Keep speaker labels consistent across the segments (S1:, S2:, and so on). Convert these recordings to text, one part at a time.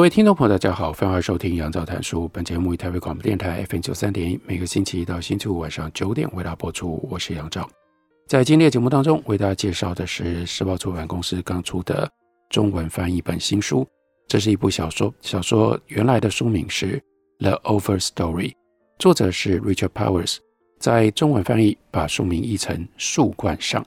S1: 各位听众朋友，大家好，欢迎收听杨照谈书。本节目以台北广播电台 FM 九三点一，每个星期一到星期五晚上九点为大家播出。我是杨照，在今天的节目当中，为大家介绍的是时报出版公司刚出的中文翻译本新书。这是一部小说，小说原来的书名是《The Over Story》，作者是 Richard Powers，在中文翻译把书名译成《树冠上》。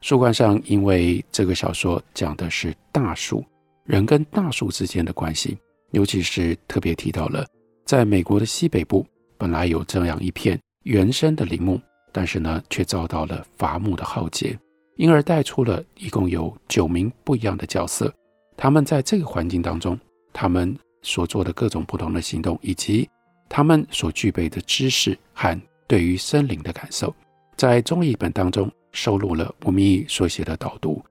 S1: 树冠上，因为这个小说讲的是大树。人跟大树之间的关系，尤其是特别提到了，在美国的西北部本来有这样一片原生的林木，但是呢，却遭到了伐木的浩劫，因而带出了一共有九名不一样的角色。他们在这个环境当中，他们所做的各种不同的行动，以及他们所具备的知识和对于森林的感受，在中译本当中收录了吴明义所写的导读。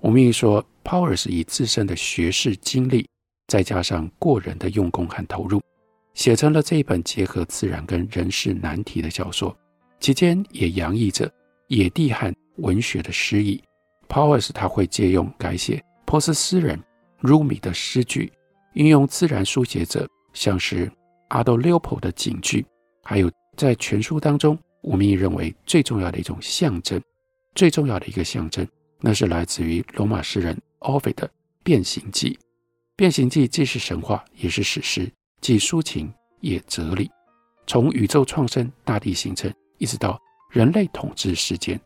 S1: 吴明义说。Powers 以自身的学识经历，再加上过人的用功和投入，写成了这一本结合自然跟人事难题的小说，其间也洋溢着野地和文学的诗意。Powers 他会借用改写波斯诗人 Rumi 的诗句，运用自然书写者像是 Aldo Leopold 的警句，还有在全书当中，吴明益认为最重要的一种象征，最重要的一个象征，那是来自于罗马诗人。Ovid 的《变形记》，《变形记》既是神话，也是史诗，既抒情也哲理。从宇宙创生、大地形成，一直到人类统治世间，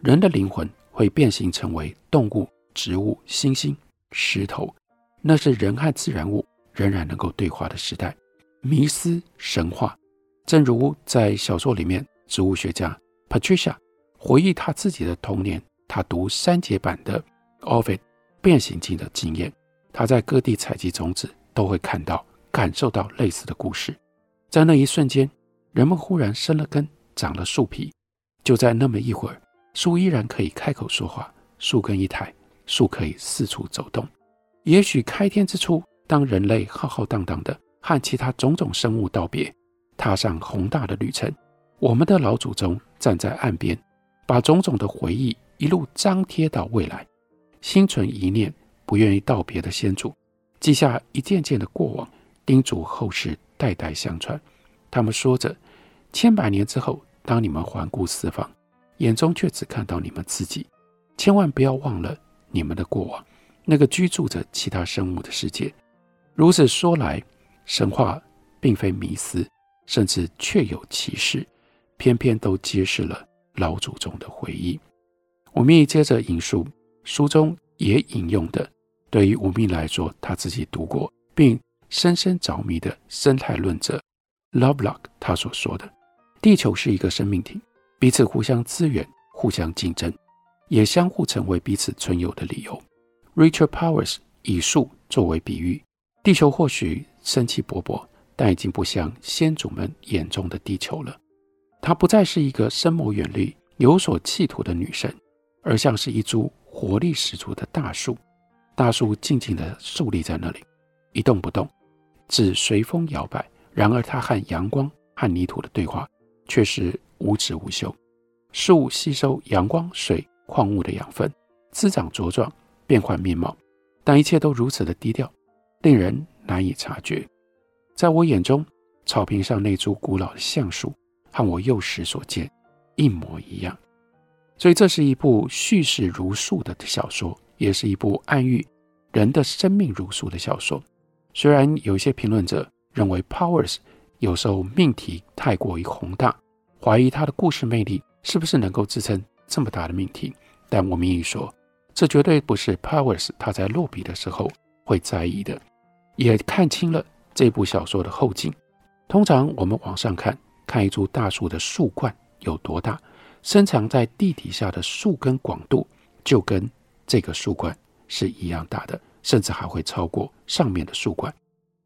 S1: 人的灵魂会变形成为动物、植物、星星、石头，那是人和自然物仍然能够对话的时代。迷思、神话，正如在小说里面，植物学家 Patricia 回忆他自己的童年，他读删节版的 Ovid。变形记的经验，他在各地采集种子，都会看到、感受到类似的故事。在那一瞬间，人们忽然生了根，长了树皮。就在那么一会儿，树依然可以开口说话，树根一抬，树可以四处走动。也许开天之初，当人类浩浩荡荡的和其他种种生物道别，踏上宏大的旅程，我们的老祖宗站在岸边，把种种的回忆一路张贴到未来。心存一念，不愿意道别的先祖，记下一件件的过往，叮嘱后世代代相传。他们说着，千百年之后，当你们环顾四方，眼中却只看到你们自己，千万不要忘了你们的过往，那个居住着其他生物的世界。如此说来，神话并非迷思，甚至确有其事，偏偏都揭示了老祖宗的回忆。我们也接着引述。书中也引用的，对于吴宓来说，他自己读过并深深着迷的生态论者 Lovelock 他所说的：“地球是一个生命体，彼此互相资源、互相竞争，也相互成为彼此存有的理由。” Richard Powers 以树作为比喻，地球或许生气勃勃，但已经不像先祖们眼中的地球了。它不再是一个深谋远虑、有所企图的女神，而像是一株。活力十足的大树，大树静静地竖立在那里，一动不动，只随风摇摆。然而，它和阳光和泥土的对话却是无止无休。树吸收阳光、水、矿物的养分，滋长茁壮，变换面貌，但一切都如此的低调，令人难以察觉。在我眼中，草坪上那株古老的橡树，和我幼时所见一模一样。所以，这是一部叙事如树的小说，也是一部暗喻人的生命如树的小说。虽然有一些评论者认为 Powers 有时候命题太过于宏大，怀疑他的故事魅力是不是能够支撑这么大的命题，但我明益说，这绝对不是 Powers 他在落笔的时候会在意的。也看清了这部小说的后劲。通常我们往上看，看一株大树的树冠有多大。深藏在地底下的树根广度，就跟这个树冠是一样大的，甚至还会超过上面的树冠。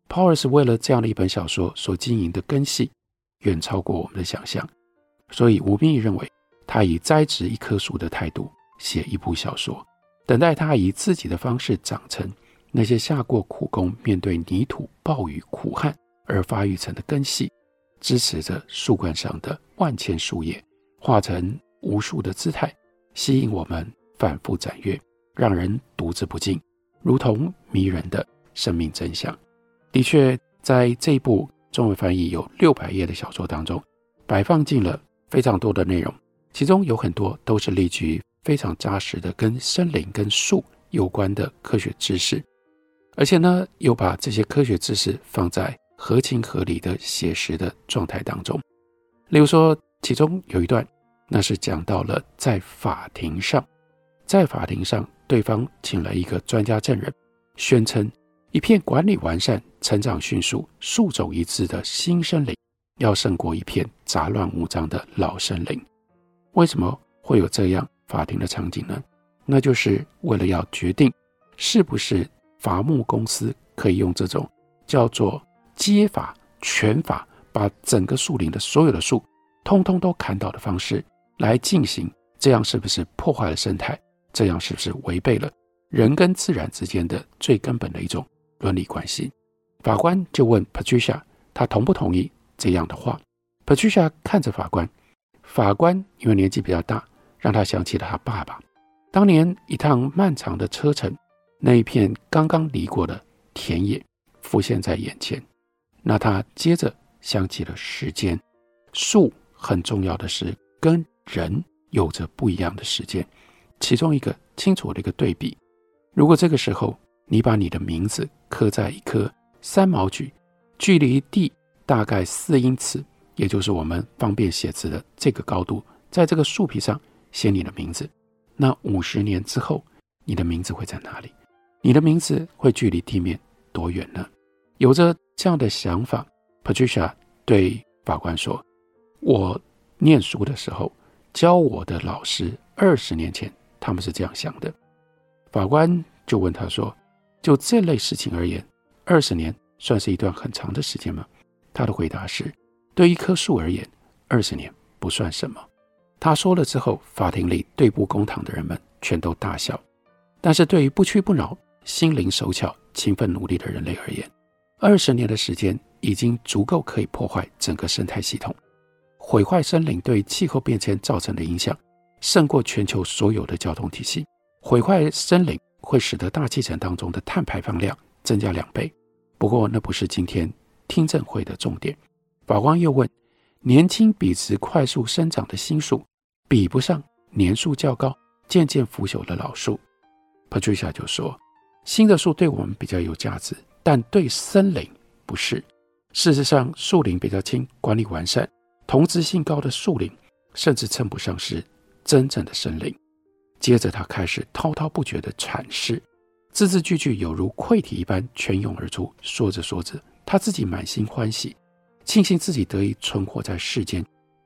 S1: Powers 为了这样的一本小说所经营的根系，远超过我们的想象。所以吴秉义认为，他以栽植一棵树的态度写一部小说，等待他以自己的方式长成那些下过苦功、面对泥土、暴雨、苦旱而发育成的根系，支持着树冠上的万千树叶，化成无数的姿态，吸引我们反复展阅，让人读之不尽，如同迷人的生命真相。的确，在这一部中文翻译有六百页的小说当中，摆放进了非常多的内容，其中有很多都是立据非常扎实的跟森林、跟树有关的科学知识，而且呢，又把这些科学知识放在合情合理的写实的状态当中。例如说，其中有一段，那是讲到了在法庭上，在法庭上，对方请了一个专家证人，宣称一片管理完善、成长迅速、树种一致的新森林，要胜过一片杂乱无章的老森林。为什么会有这样法庭的场景呢？那就是为了要决定是不是伐木公司可以用这种叫做皆伐全伐，把整个树林的所有的树通通都砍倒的方式来进行。这样是不是破坏了生态？这样是不是违背了人跟自然之间的最根本的一种伦理关系？法官就问 Patricia，他同不同意？这样的话，Patricia 看着法官，法官因为年纪比较大，让他想起了他爸爸当年一趟漫长的车程，那一片刚刚犁过的田野浮现在眼前。那他接着想起了时间，树很重要的是跟人有着不一样的时间。其中一个清楚的一个对比，如果这个时候你把你的名字刻在一颗三毛櫸，距离地。大概四英尺，也就是我们方便写字的这个高度，在这个树皮上写你的名字。那五十年之后，你的名字会在哪里？你的名字会距离地面多远呢？有着这样的想法，Patricia 对法官说：“我念书的时候，教我的老师二十年前，他们是这样想的。”法官就问他说：“就这类事情而言，二十年算是一段很长的时间吗？”他的回答是：“对一棵树而言，二十年不算什么。”他说了之后，法庭里对簿公堂的人们全都大笑。但是对于不屈不挠、心灵手巧、勤奋努力的人类而言，二十年的时间已经足够可以破坏整个生态系统，毁坏森林对气候变迁造成的影响，胜过全球所有的交通体系。毁坏森林会使得大气层当中的碳排放量增加两倍。不过，那不是今天。听证会的重点，法官又问：年轻笔直、快速生长的新树，比不上年数较高、渐渐腐朽的老树。Patricia 就说：新的树对我们比较有价值，但对森林不是。事实上，树龄比较轻、管理完善、同质性高的树林，甚至称不上是真正的生灵。接着，他开始滔滔不绝地阐释，字字句句有如溃体一般泉涌而出。说着说着。他自己满心欢喜，庆幸自己得以存活在世间，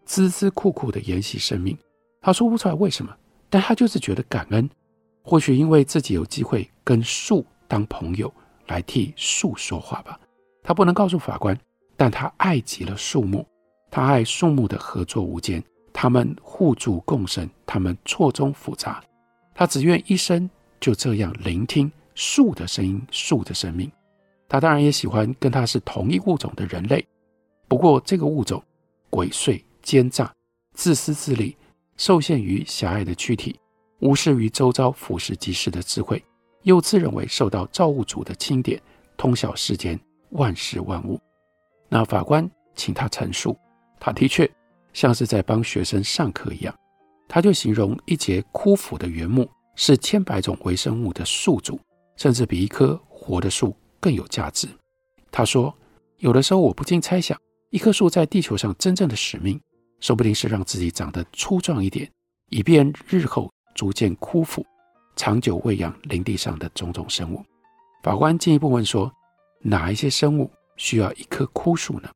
S1: 孜孜酷酷地沿袭生命。他说不出来为什么，但他就是觉得感恩。或许因为自己有机会跟树当朋友，来替树说话吧。他不能告诉法官，但他爱极了树木，他爱树木的合作无间，他们互助共生，他们错综复杂。他只愿一生就这样聆听树的声音，树的生命。他当然也喜欢跟他是同一物种的人类，不过这个物种诡祟、奸诈、自私自利，受限于狭隘的躯体，无视于周遭俯拾即是的智慧，又自认为受到造物主的钦点，通晓世间万事万物。那法官请他陈述，他的确像是在帮学生上课一样，他就形容一节枯腐的原木是千百种微生物的宿主，甚至比一棵活的树。更有价值。他说：“有的时候，我不禁猜想，一棵树在地球上真正的使命，说不定是让自己长得粗壮一点，以便日后逐渐枯腐，长久喂养林地上的种种生物。”法官进一步问说：“哪一些生物需要一棵枯树呢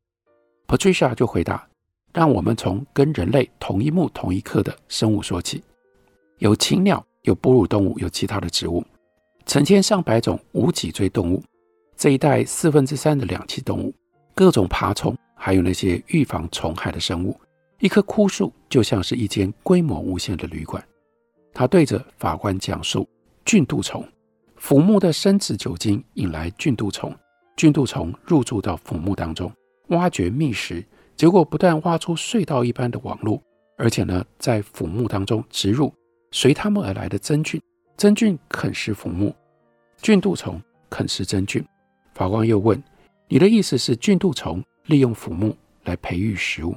S1: ？”Patricia 就回答：“让我们从跟人类同一目同一棵的生物说起。有禽鸟有哺乳动物，有其他的植物，成千上百种无脊椎动物，这一带四分之三的两栖动物，各种爬虫，还有那些预防虫害的生物。一棵枯树就像是一间规模无限的旅馆。他对着法官讲述：菌蠹虫，腐木的生殖酒精引来菌蠹虫，菌蠹虫入住到腐木当中，挖掘觅食，结果不但挖出隧道一般的网络，而且呢，在腐木当中植入随他们而来的真菌，真菌啃食腐木，菌蠹虫啃食真菌。法官又问：“你的意思是菌蠹虫利用腐木来培育食物？”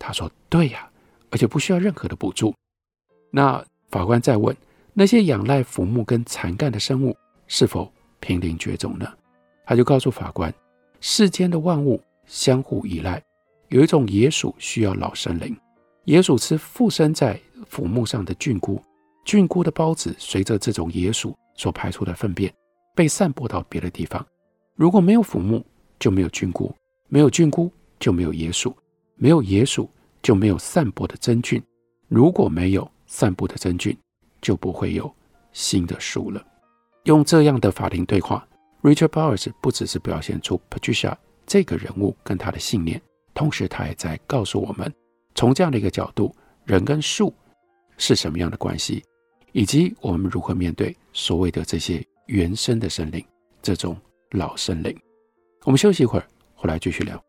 S1: 他说：“对呀，而且不需要任何的补助。”那法官再问：“那些仰赖腐木跟残干的生物是否濒临绝种呢？”他就告诉法官：“世间的万物相互依赖，有一种野鼠需要老森林，野鼠吃附生在腐木上的菌菇，菌菇的孢子随着这种野鼠所排出的粪便被散播到别的地方。”如果没有腐木，就没有菌菇；没有菌菇，就没有野鼠；没有野鼠，就没有散播的真菌。如果没有散播的真菌，就不会有新的树了。用这样的法庭对话，Richard Powers 不只是表现出 Patricia 这个人物跟他的信念，同时他也在告诉我们，从这样的一个角度，人跟树是什么样的关系，以及我们如何面对所谓的这些原生的生灵这种。老森林，我们休息一会儿，回来继续聊。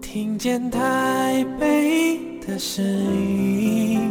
S2: 听见台北的声音，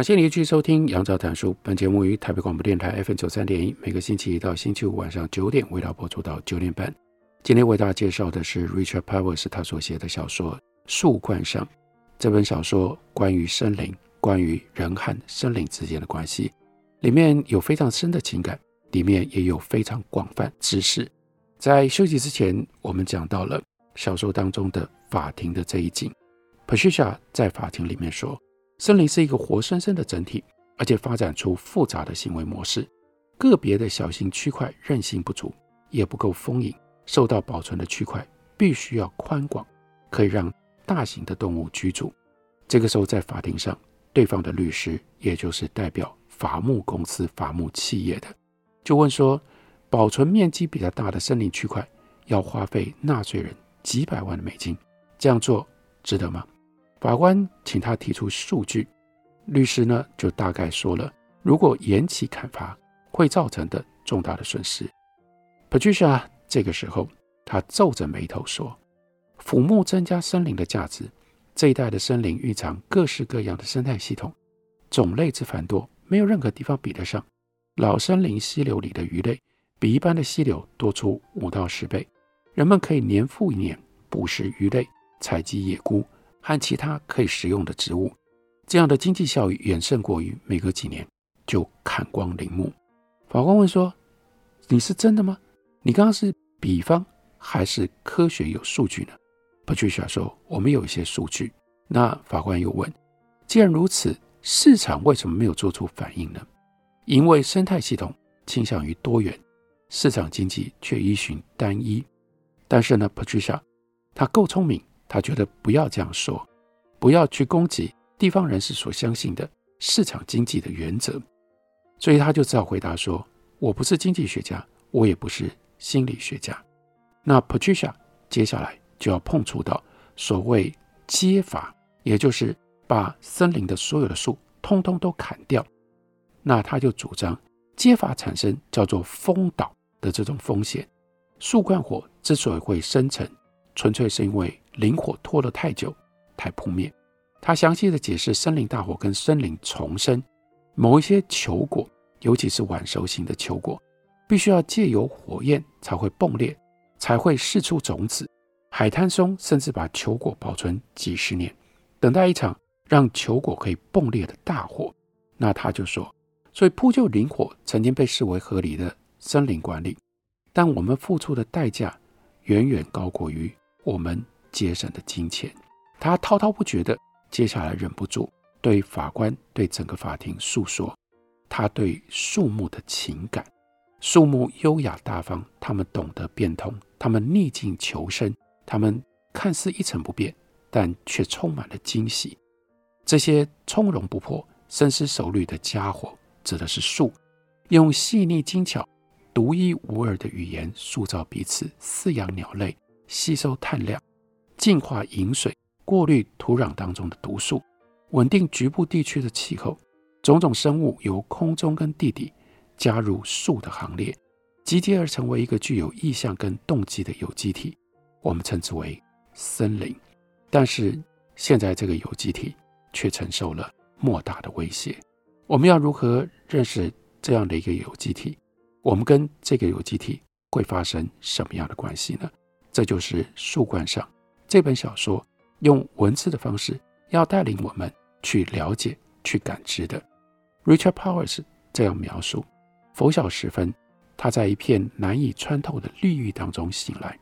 S1: 感谢您继续收听杨照谈书。本节目于台北广播电台 FM 九三点一，每个星期一到星期五晚上九点，为大家播出到九点半。今天为大家介绍的是 Richard Powers 他所写的小说《树冠上》。这本小说关于森林，关于人和森林之间的关系，里面有非常深的情感，里面也有非常广泛知识。在休息之前，我们讲到了小说当中的法庭的这一景。Patricia 在法庭里面说，森林是一个活生生的整体，而且发展出复杂的行为模式。个别的小型区块韧性不足，也不够丰盈。受到保存的区块必须要宽广，可以让大型的动物居住。这个时候，在法庭上，对方的律师，也就是代表伐木公司、伐木企业的，就问说：保存面积比较大的森林区块，要花费纳税人几百万的美金，这样做值得吗？法官请他提出数据，律师呢就大概说了，如果延期砍伐会造成的重大的损失。Patricia。这个时候，他皱着眉头说：“腐木增加森林的价值，这一带的森林蕴藏各式各样的生态系统，种类之繁多，没有任何地方比得上。老森林溪流里的鱼类比一般的溪流多出五到十倍，人们可以年复一年捕食鱼类、采集野菇和其他可以食用的植物，这样的经济效益远胜过于每隔几年就砍光林木。”法官问说：“你是真的吗？”你刚刚是比方还是科学有数据呢？Patricia 说：“我们有一些数据。”那法官又问：“既然如此，市场为什么没有做出反应呢？”因为生态系统倾向于多元，市场经济却依循单一。但是呢，Patricia 他够聪明，他觉得不要这样说，不要去攻击地方人士所相信的市场经济的原则，所以他就只好回答说：“我不是经济学家，我也不是。”心理学家，那 Patricia 接下来就要碰触到所谓皆伐，也就是把森林的所有的树通通都砍掉。那他就主张皆伐产生叫做风倒的这种风险。树冠火之所以会生成，纯粹是因为林火拖了太久，才扑灭。他详细的解释森林大火跟森林重生，某一些球果，尤其是晚熟型的球果。必须要借由火焰才会迸裂，才会释出种子。海滩松甚至把球果保存几十年，等待一场让球果可以迸裂的大火。那他就说，所以扑救林火曾经被视为合理的森林管理，但我们付出的代价远远高过于我们节省的金钱。他滔滔不绝地，接下来忍不住对法官、对整个法庭诉说他对树木的情感。树木优雅大方，他们懂得变通，他们逆境求生。他们看似一成不变，但却充满了惊喜。这些从容不迫、深思熟虑的家伙，指的是树，用细腻精巧、独一无二的语言塑造彼此，饲养鸟类，吸收碳量，净化饮水，过滤土壤当中的毒素，稳定局部地区的气候。种种生物由空中跟地底加入树的行列，集结而成为一个具有意向跟动机的有机体。我们称之为森林，但是现在这个有机体却承受了莫大的威胁。我们要如何认识这样的一个有机体？我们跟这个有机体会发生什么样的关系呢？这就是树冠上这本小说用文字的方式要带领我们去了解、去感知的。Richard Powers 这样描述：拂晓时分，他在一片难以穿透的绿意当中醒来。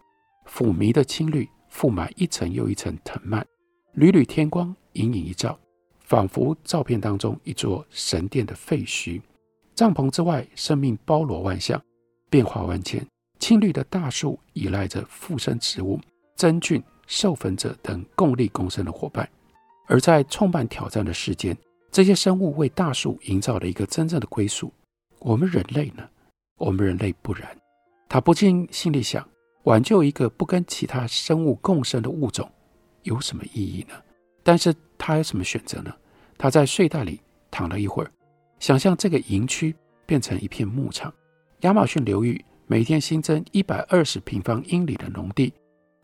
S1: 抚迷的青绿覆满一层又一层藤蔓，缕缕天光隐隐一照，仿佛照片当中一座神殿的废墟。帐篷之外，生命包罗万象，变化万千。青绿的大树依赖着附生植物、真菌、授粉者等共力共生的伙伴。而在创办挑战的世间，这些生物为大树营造了一个真正的归宿。我们人类呢？我们人类不然。他不禁心里想。挽救一个不跟其他生物共生的物种有什么意义呢？但是他有什么选择呢？他在睡袋里躺了一会儿，想象这个营区变成一片牧场。亚马逊流域每天新增一百二十平方英里的农地，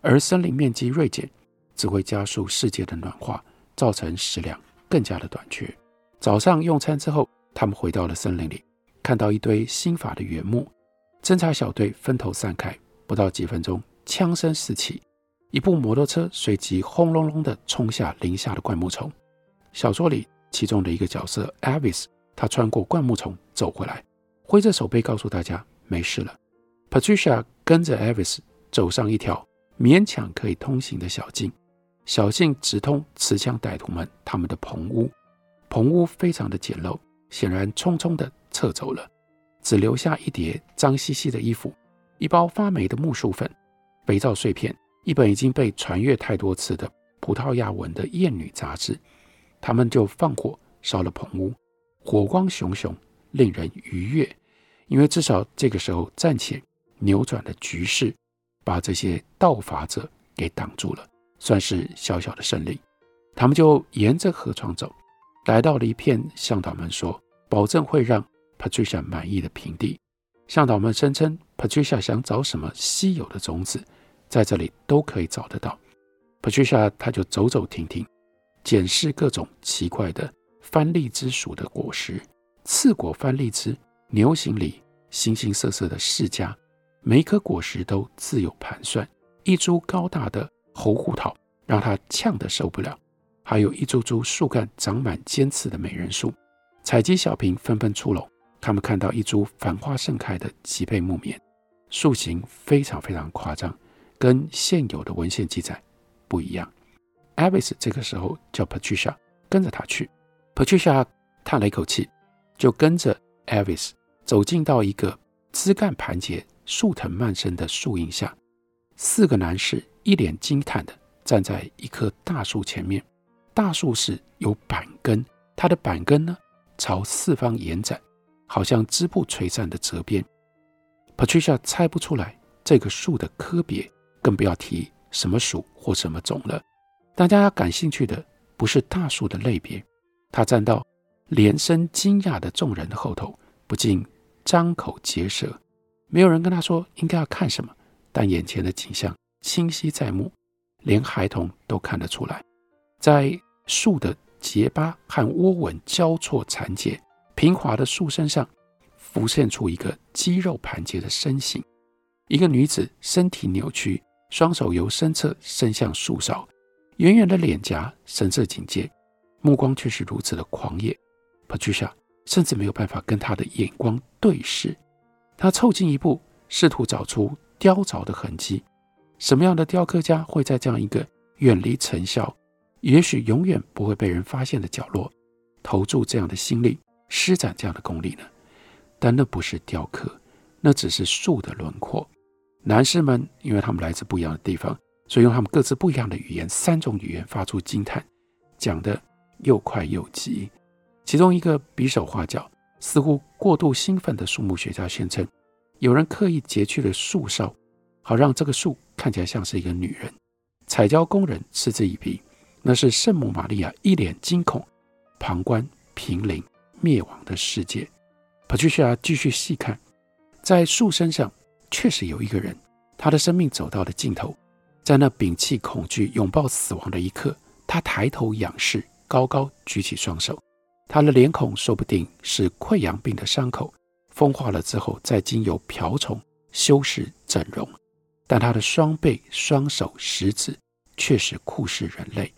S1: 而森林面积锐减，只会加速世界的暖化，造成食粮更加的短缺。早上用餐之后，他们回到了森林里，看到一堆新伐的原木，侦察小队分头散开。不到几分钟，枪声四起，一部摩托车随即轰隆隆地冲下林下的灌木丛。小说里其中的一个角色 Avis，他穿过灌木丛走回来，挥着手背告诉大家没事了。Patricia 跟着 Avis 走上一条勉强可以通行的小径，小径直通持枪歹徒们他们的棚屋。棚屋非常的简陋，显然匆匆地撤走了，只留下一叠脏兮兮的衣服。一包发霉的木薯粉、肥皂碎片，一本已经被传阅太多次的葡萄牙文的艳女杂志，他们就放火烧了棚屋，火光熊熊，令人愉悦。因为至少这个时候暂且扭转了局势，把这些盗伐者给挡住了，算是小小的胜利。他们就沿着河床走，来到了一片向导们说保证会让 Patricia 满意的平地。向导们声称，Patricia 想找什么稀有的种子，在这里都可以找得到。Patricia 他就走走停停，检视各种奇怪的番荔枝属的果实，刺果番荔枝、牛形梨、形形色色的释迦，每一颗果实都自有盘算。一株高大的猴胡桃让他呛得受不了，还有一株株树干长满尖刺的美人树，采集小瓶纷纷出笼。他们看到一株繁花盛开的吉贝木棉，树形非常非常夸张，跟现有的文献记载不一样。Avis 这个时候叫 Patricia 跟着他去，Patricia 叹了一口气，就跟着 Avis 走进到一个枝干盘结、树藤蔓生的树荫下。四个男士一脸惊叹地站在一棵大树前面，大树是有板根，它的板根呢朝四方延展。好像织布垂扇的折边，Patricia 猜不出来这个树的科别，更不要提什么属或什么种了。大家感兴趣的不是大树的类别。他站到连声惊讶的众人的后头，不禁张口结舌。没有人跟他说应该要看什么，但眼前的景象清晰在目，连孩童都看得出来，在树的结疤和窝纹交错缠结。平滑的树身上，浮现出一个肌肉盘结的身形，一个女子身体扭曲，双手由身侧伸向树梢，圆圆的脸颊，神色警戒，目光却是如此的狂野。Patricia 甚至没有办法跟他的眼光对视，他凑近一步，试图找出雕凿的痕迹。什么样的雕刻家会在这样一个远离尘嚣，也许永远不会被人发现的角落，投注这样的心力，施展这样的功力呢？但那不是雕刻，那只是树的轮廓。男士们，因为他们来自不一样的地方，所以用他们各自不一样的语言，三种语言发出惊叹，讲得又快又急。其中一个比手画脚、似乎过度兴奋的树木学家宣称，有人刻意截去了树梢，好让这个树看起来像是一个女人。彩胶工人嗤之以鼻，那是圣母玛利亚一脸惊恐，旁观濒临灭亡的世界。Patricia 继续细看，在树身上确实有一个人，他的生命走到了尽头，在那摒弃恐惧、拥抱死亡的一刻，他抬头仰视，高高举起双手。他的脸孔说不定是溃疡病的伤口，风化了之后再经由瓢虫修饰整容，但他的双背、双手、食指确实酷似人类。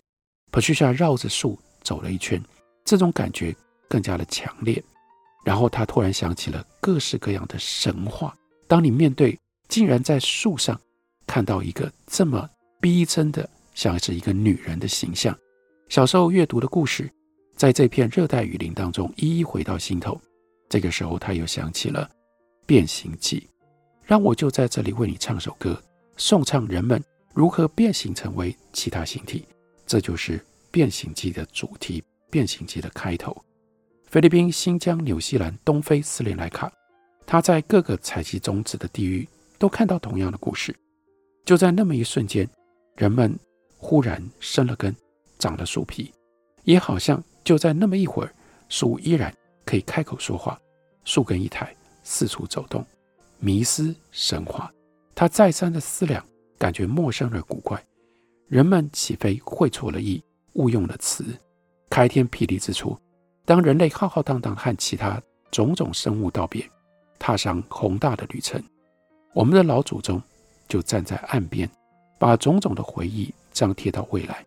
S1: Patricia 绕着树走了一圈，这种感觉更加的强烈。然后他突然想起了各式各样的神话。当你面对竟然在树上看到一个这么逼真的像是一个女人的形象，小时候阅读的故事。在这片热带雨林当中，一一回到心头。这个时候，他又想起了《变形记》，让我就在这里为你唱首歌，颂唱人们如何变形成为其他形体。这就是《变形记》的主题，《变形记》的开头。菲律宾、新疆、纽西兰、东非、斯里兰卡，他在各个采集种子的地域都看到同样的故事。就在那么一瞬间，人们忽然生了根，长了树皮，也好像。就在那么一会儿，树依然可以开口说话，树根一抬，四处走动。迷失神话，他再三的思量，感觉陌生而古怪。人们岂非会错了意，误用了词？开天辟地之初，当人类浩浩荡荡和其他种种生物道别，踏上宏大的旅程，我们的老祖宗就站在岸边，把种种的回忆张贴到未来，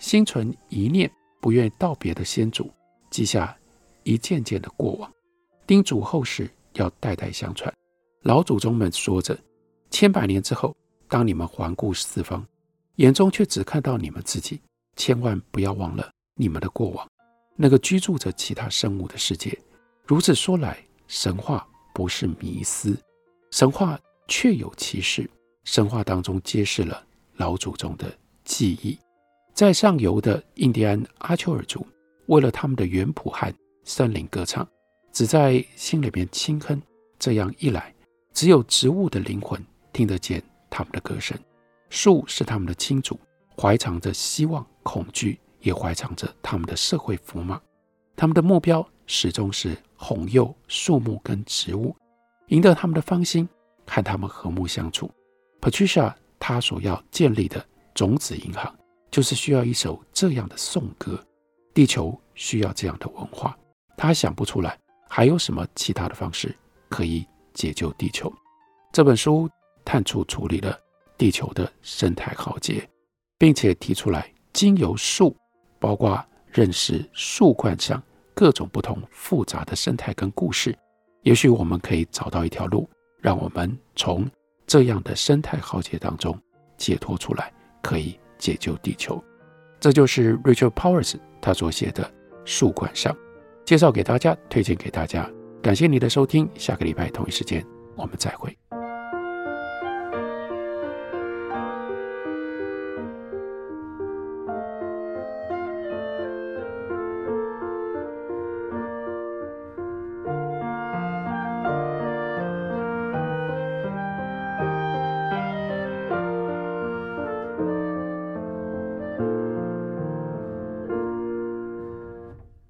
S1: 心存一念。不愿道别的先祖，记下一件件的过往，叮嘱后世要代代相传。老祖宗们说着，千百年之后，当你们环顾四方，眼中却只看到你们自己，千万不要忘了你们的过往，那个居住着其他生物的世界。如此说来，神话不是迷思，神话确有其事。神话当中揭示了老祖宗的记忆。在上游的印第安阿丘尔族，为了他们的原谱和森林歌唱，只在心里面轻哼。这样一来，只有植物的灵魂听得见他们的歌声。树是他们的亲族，怀藏着希望、恐惧，也怀藏着他们的社会符码。他们的目标始终是哄诱树木跟植物，赢得他们的芳心，和他们和睦相处。Patricia 他所要建立的种子银行。就是需要一首这样的颂歌，地球需要这样的文化。他想不出来还有什么其他的方式可以解救地球。这本书探出处理了地球的生态浩劫，并且提出来经由树，包括认识树冠上各种不同复杂的生态跟故事，也许我们可以找到一条路，让我们从这样的生态浩劫当中解脱出来，可以。解救地球，这就是 Richard Powers 他所写的《树冠上》，介绍给大家，推荐给大家。感谢你的收听，下个礼拜同一时间我们再会。